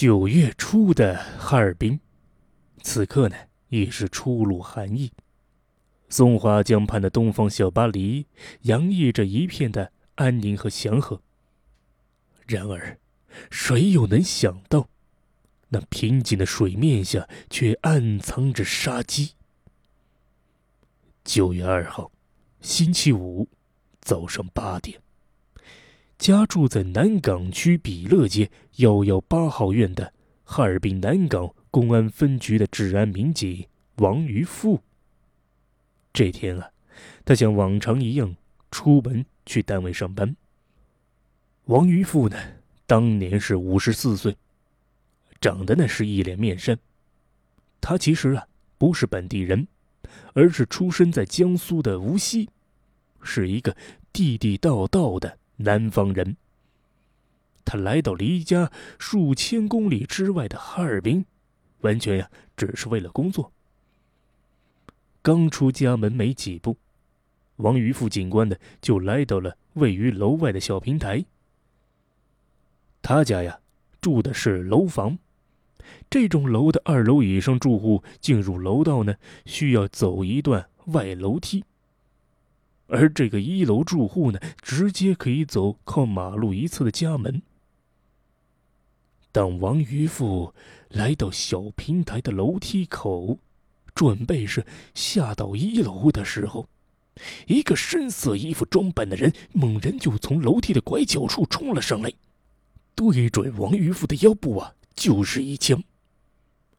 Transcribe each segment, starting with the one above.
九月初的哈尔滨，此刻呢已是初露寒意。松花江畔的东方小巴黎，洋溢着一片的安宁和祥和。然而，谁又能想到，那平静的水面下却暗藏着杀机？九月二号，星期五，早上八点。家住在南岗区比乐街幺幺八号院的哈尔滨南岗公安分局的治安民警王于富。这天啊，他像往常一样出门去单位上班。王于富呢，当年是五十四岁，长得呢是一脸面善。他其实啊不是本地人，而是出生在江苏的无锡，是一个地地道道的。南方人，他来到离家数千公里之外的哈尔滨，完全呀只是为了工作。刚出家门没几步，王于富警官呢就来到了位于楼外的小平台。他家呀住的是楼房，这种楼的二楼以上住户进入楼道呢需要走一段外楼梯。而这个一楼住户呢，直接可以走靠马路一侧的家门。当王渔夫来到小平台的楼梯口，准备是下到一楼的时候，一个深色衣服装扮的人猛然就从楼梯的拐角处冲了上来，对准王渔夫的腰部啊，就是一枪。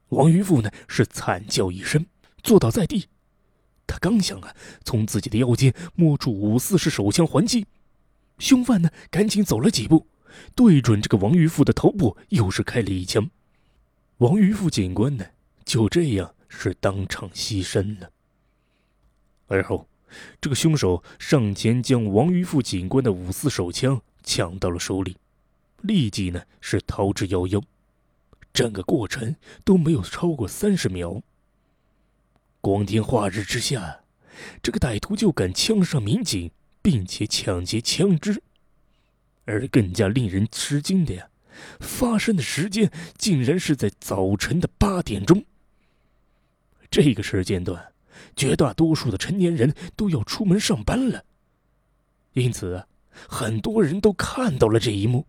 王渔夫呢是惨叫一声，坐倒在地。他刚想啊，从自己的腰间摸出五四式手枪还击，凶犯呢赶紧走了几步，对准这个王玉富的头部又是开了一枪。王玉富警官呢就这样是当场牺牲了。而后，这个凶手上前将王玉富警官的五四手枪抢到了手里，立即呢是逃之夭夭。整个过程都没有超过三十秒。光天化日之下，这个歹徒就敢枪杀民警，并且抢劫枪支。而更加令人吃惊的呀，发生的时间竟然是在早晨的八点钟。这个时间段，绝大多数的成年人都要出门上班了，因此，很多人都看到了这一幕。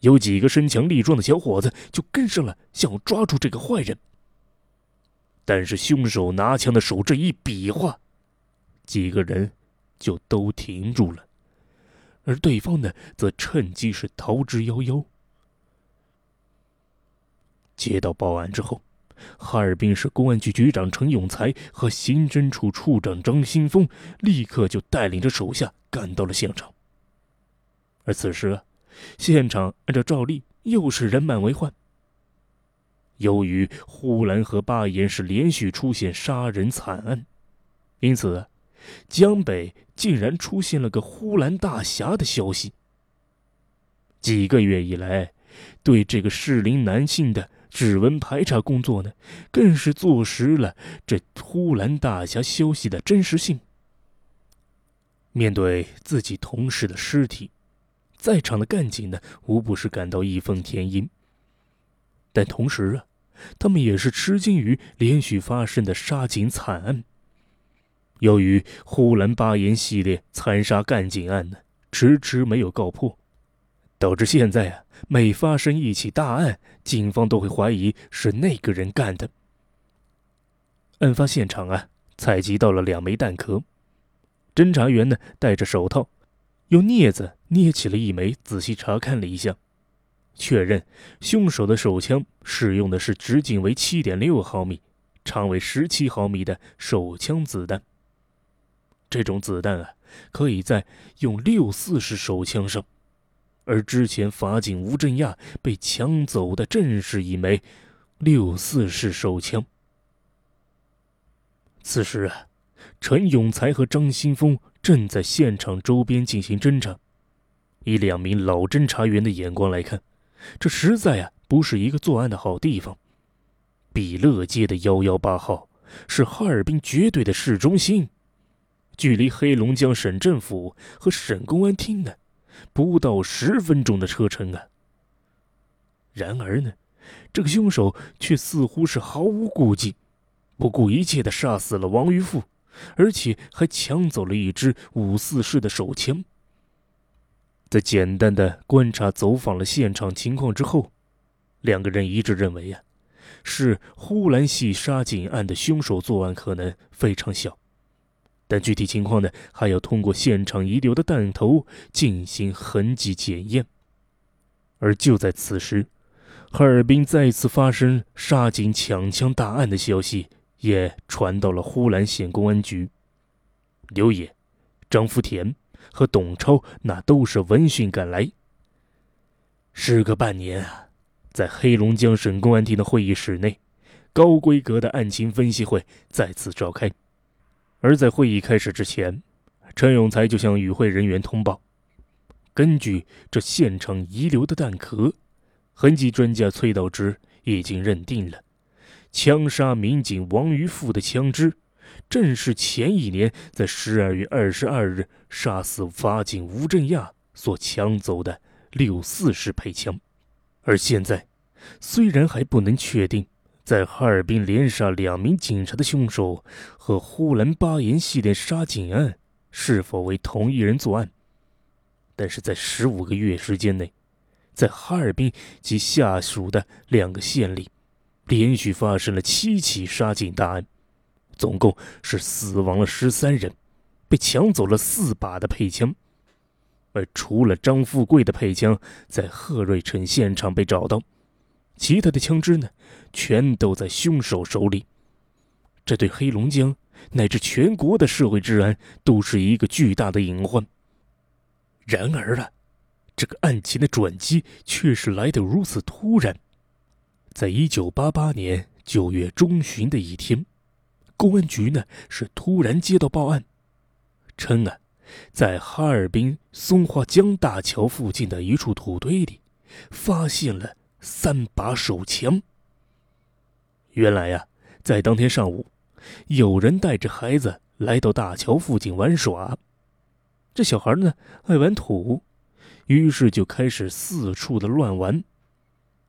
有几个身强力壮的小伙子就跟上了，想要抓住这个坏人。但是凶手拿枪的手这一比划，几个人就都停住了，而对方呢，则趁机是逃之夭夭。接到报案之后，哈尔滨市公安局局长陈永才和刑侦处处长张新峰立刻就带领着手下赶到了现场。而此时啊，现场按照照例又是人满为患。由于呼兰和巴彦是连续出现杀人惨案，因此江北竟然出现了个呼兰大侠的消息。几个月以来，对这个适龄男性的指纹排查工作呢，更是坐实了这呼兰大侠消息的真实性。面对自己同事的尸体，在场的干警呢，无不是感到义愤填膺。但同时啊，他们也是吃惊于连续发生的杀警惨案。由于呼兰巴彦系列残杀干警案呢，迟迟没有告破，导致现在啊，每发生一起大案，警方都会怀疑是那个人干的。案发现场啊，采集到了两枚弹壳，侦查员呢戴着手套，用镊子捏起了一枚，仔细查看了一下。确认，凶手的手枪使用的是直径为七点六毫米、长为十七毫米的手枪子弹。这种子弹啊，可以在用六四式手枪上，而之前法警吴振亚被抢走的正是一枚六四式手枪。此时啊，陈永才和张新峰正在现场周边进行侦查。以两名老侦查员的眼光来看。这实在呀不是一个作案的好地方。比乐街的幺幺八号是哈尔滨绝对的市中心，距离黑龙江省政府和省公安厅呢，不到十分钟的车程啊。然而呢，这个凶手却似乎是毫无顾忌，不顾一切的杀死了王玉富，而且还抢走了一支五四式的手枪。在简单的观察、走访了现场情况之后，两个人一致认为呀，是呼兰系杀警案的凶手作案可能非常小，但具体情况呢，还要通过现场遗留的弹头进行痕迹检验。而就在此时，哈尔滨再次发生杀警抢枪大案的消息也传到了呼兰县公安局，刘野、张福田。和董超那都是闻讯赶来。时隔半年啊，在黑龙江省公安厅的会议室内，高规格的案情分析会再次召开。而在会议开始之前，陈永才就向与会人员通报：根据这现场遗留的弹壳，痕迹专家崔道之已经认定了，枪杀民警王于富的枪支。正是前一年在十二月二十二日杀死法警吴振亚所抢走的六四式配枪，而现在，虽然还不能确定在哈尔滨连杀两名警察的凶手和呼兰巴彦系列杀警案是否为同一人作案，但是在十五个月时间内，在哈尔滨及下属的两个县里，连续发生了七起杀警大案。总共是死亡了十三人，被抢走了四把的配枪，而除了张富贵的配枪在贺瑞城现场被找到，其他的枪支呢，全都在凶手手里。这对黑龙江乃至全国的社会治安都是一个巨大的隐患。然而啊，这个案情的转机却是来得如此突然。在一九八八年九月中旬的一天。公安局呢是突然接到报案，称啊，在哈尔滨松花江大桥附近的一处土堆里，发现了三把手枪。原来呀，在当天上午，有人带着孩子来到大桥附近玩耍，这小孩呢爱玩土，于是就开始四处的乱玩，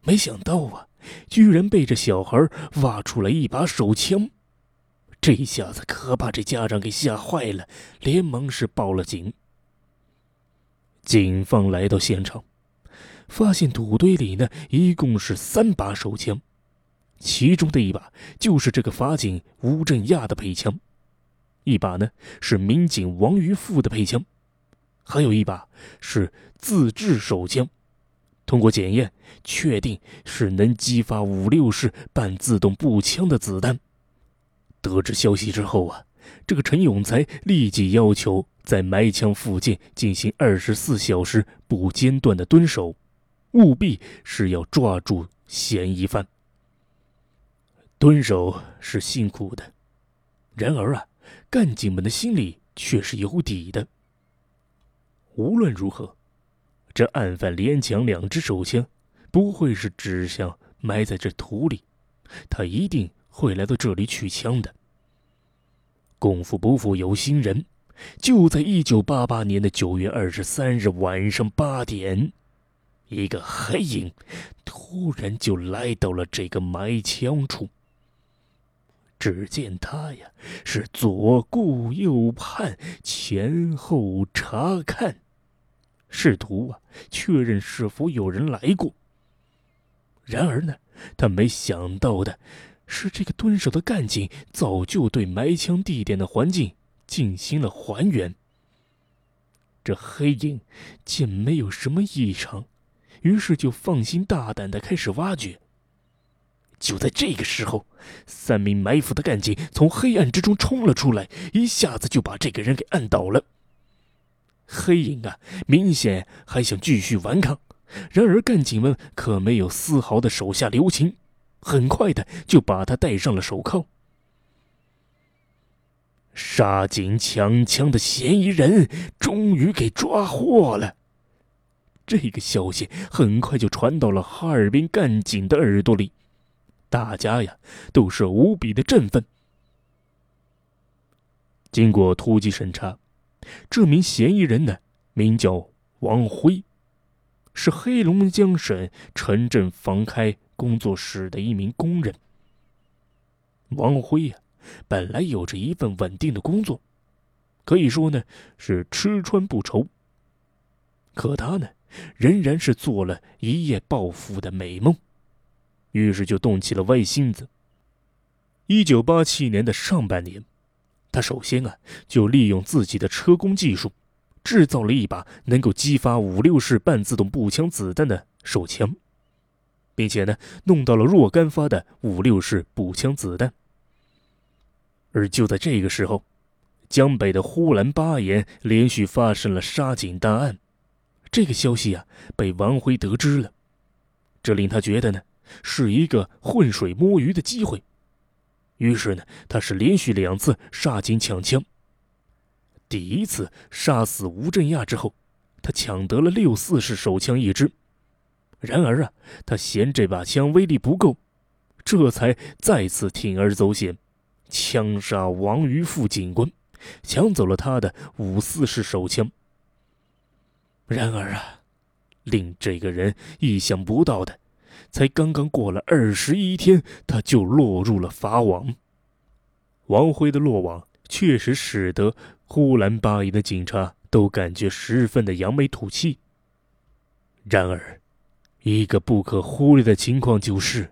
没想到啊，居然被这小孩挖出来一把手枪。这一下子可把这家长给吓坏了，连忙是报了警。警方来到现场，发现土堆里呢一共是三把手枪，其中的一把就是这个法警吴振亚的配枪，一把呢是民警王于富的配枪，还有一把是自制手枪。通过检验，确定是能激发五六式半自动步枪的子弹。得知消息之后啊，这个陈永才立即要求在埋枪附近进行二十四小时不间断的蹲守，务必是要抓住嫌疑犯。蹲守是辛苦的，然而啊，干警们的心里却是有底的。无论如何，这案犯连抢两支手枪，不会是指向埋在这土里，他一定。会来到这里取枪的。功夫不负有心人，就在一九八八年的九月二十三日晚上八点，一个黑影突然就来到了这个埋枪处。只见他呀，是左顾右盼，前后查看，试图啊确认是否有人来过。然而呢，他没想到的。是这个蹲守的干警早就对埋枪地点的环境进行了还原。这黑影见没有什么异常，于是就放心大胆的开始挖掘。就在这个时候，三名埋伏的干警从黑暗之中冲了出来，一下子就把这个人给按倒了。黑影啊，明显还想继续顽抗，然而干警们可没有丝毫的手下留情。很快的就把他戴上了手铐。杀警抢枪的嫌疑人终于给抓获了。这个消息很快就传到了哈尔滨干警的耳朵里，大家呀都是无比的振奋。经过突击审查，这名嫌疑人呢名叫王辉，是黑龙江省城镇房开。工作室的一名工人。王辉呀，本来有着一份稳定的工作，可以说呢是吃穿不愁。可他呢，仍然是做了一夜暴富的美梦，于是就动起了歪心思。一九八七年的上半年，他首先啊就利用自己的车工技术，制造了一把能够激发五六式半自动步枪子弹的手枪，并且呢弄到了若干发的五六式步枪子弹。而就在这个时候，江北的呼兰巴岩连续发生了杀警大案，这个消息啊被王辉得知了，这令他觉得呢是一个浑水摸鱼的机会。于是呢，他是连续两次杀警抢枪。第一次杀死吴镇亚之后，他抢得了六四式手枪一支。然而啊，他嫌这把枪威力不够，这才再次铤而走险，枪杀王于富警官，抢走了他的五四式手枪。然而啊，令这个人意想不到的。才刚刚过了二十一天，他就落入了法网。王辉的落网确实使得呼兰巴营的警察都感觉十分的扬眉吐气。然而，一个不可忽略的情况就是，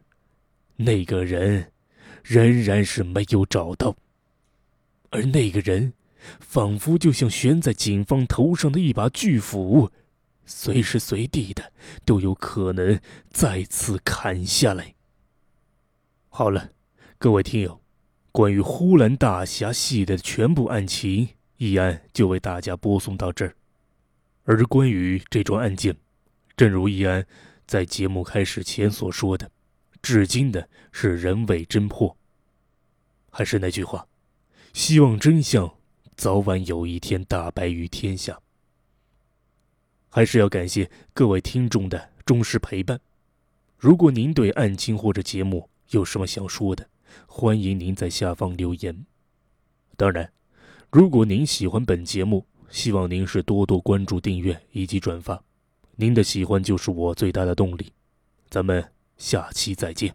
那个人仍然是没有找到，而那个人仿佛就像悬在警方头上的一把巨斧。随时随地的都有可能再次砍下来。好了，各位听友，关于呼兰大侠系列的全部案情，易安就为大家播送到这儿。而关于这桩案件，正如易安在节目开始前所说的，至今的是人未侦破。还是那句话，希望真相早晚有一天大白于天下。还是要感谢各位听众的忠实陪伴。如果您对案情或者节目有什么想说的，欢迎您在下方留言。当然，如果您喜欢本节目，希望您是多多关注、订阅以及转发。您的喜欢就是我最大的动力。咱们下期再见。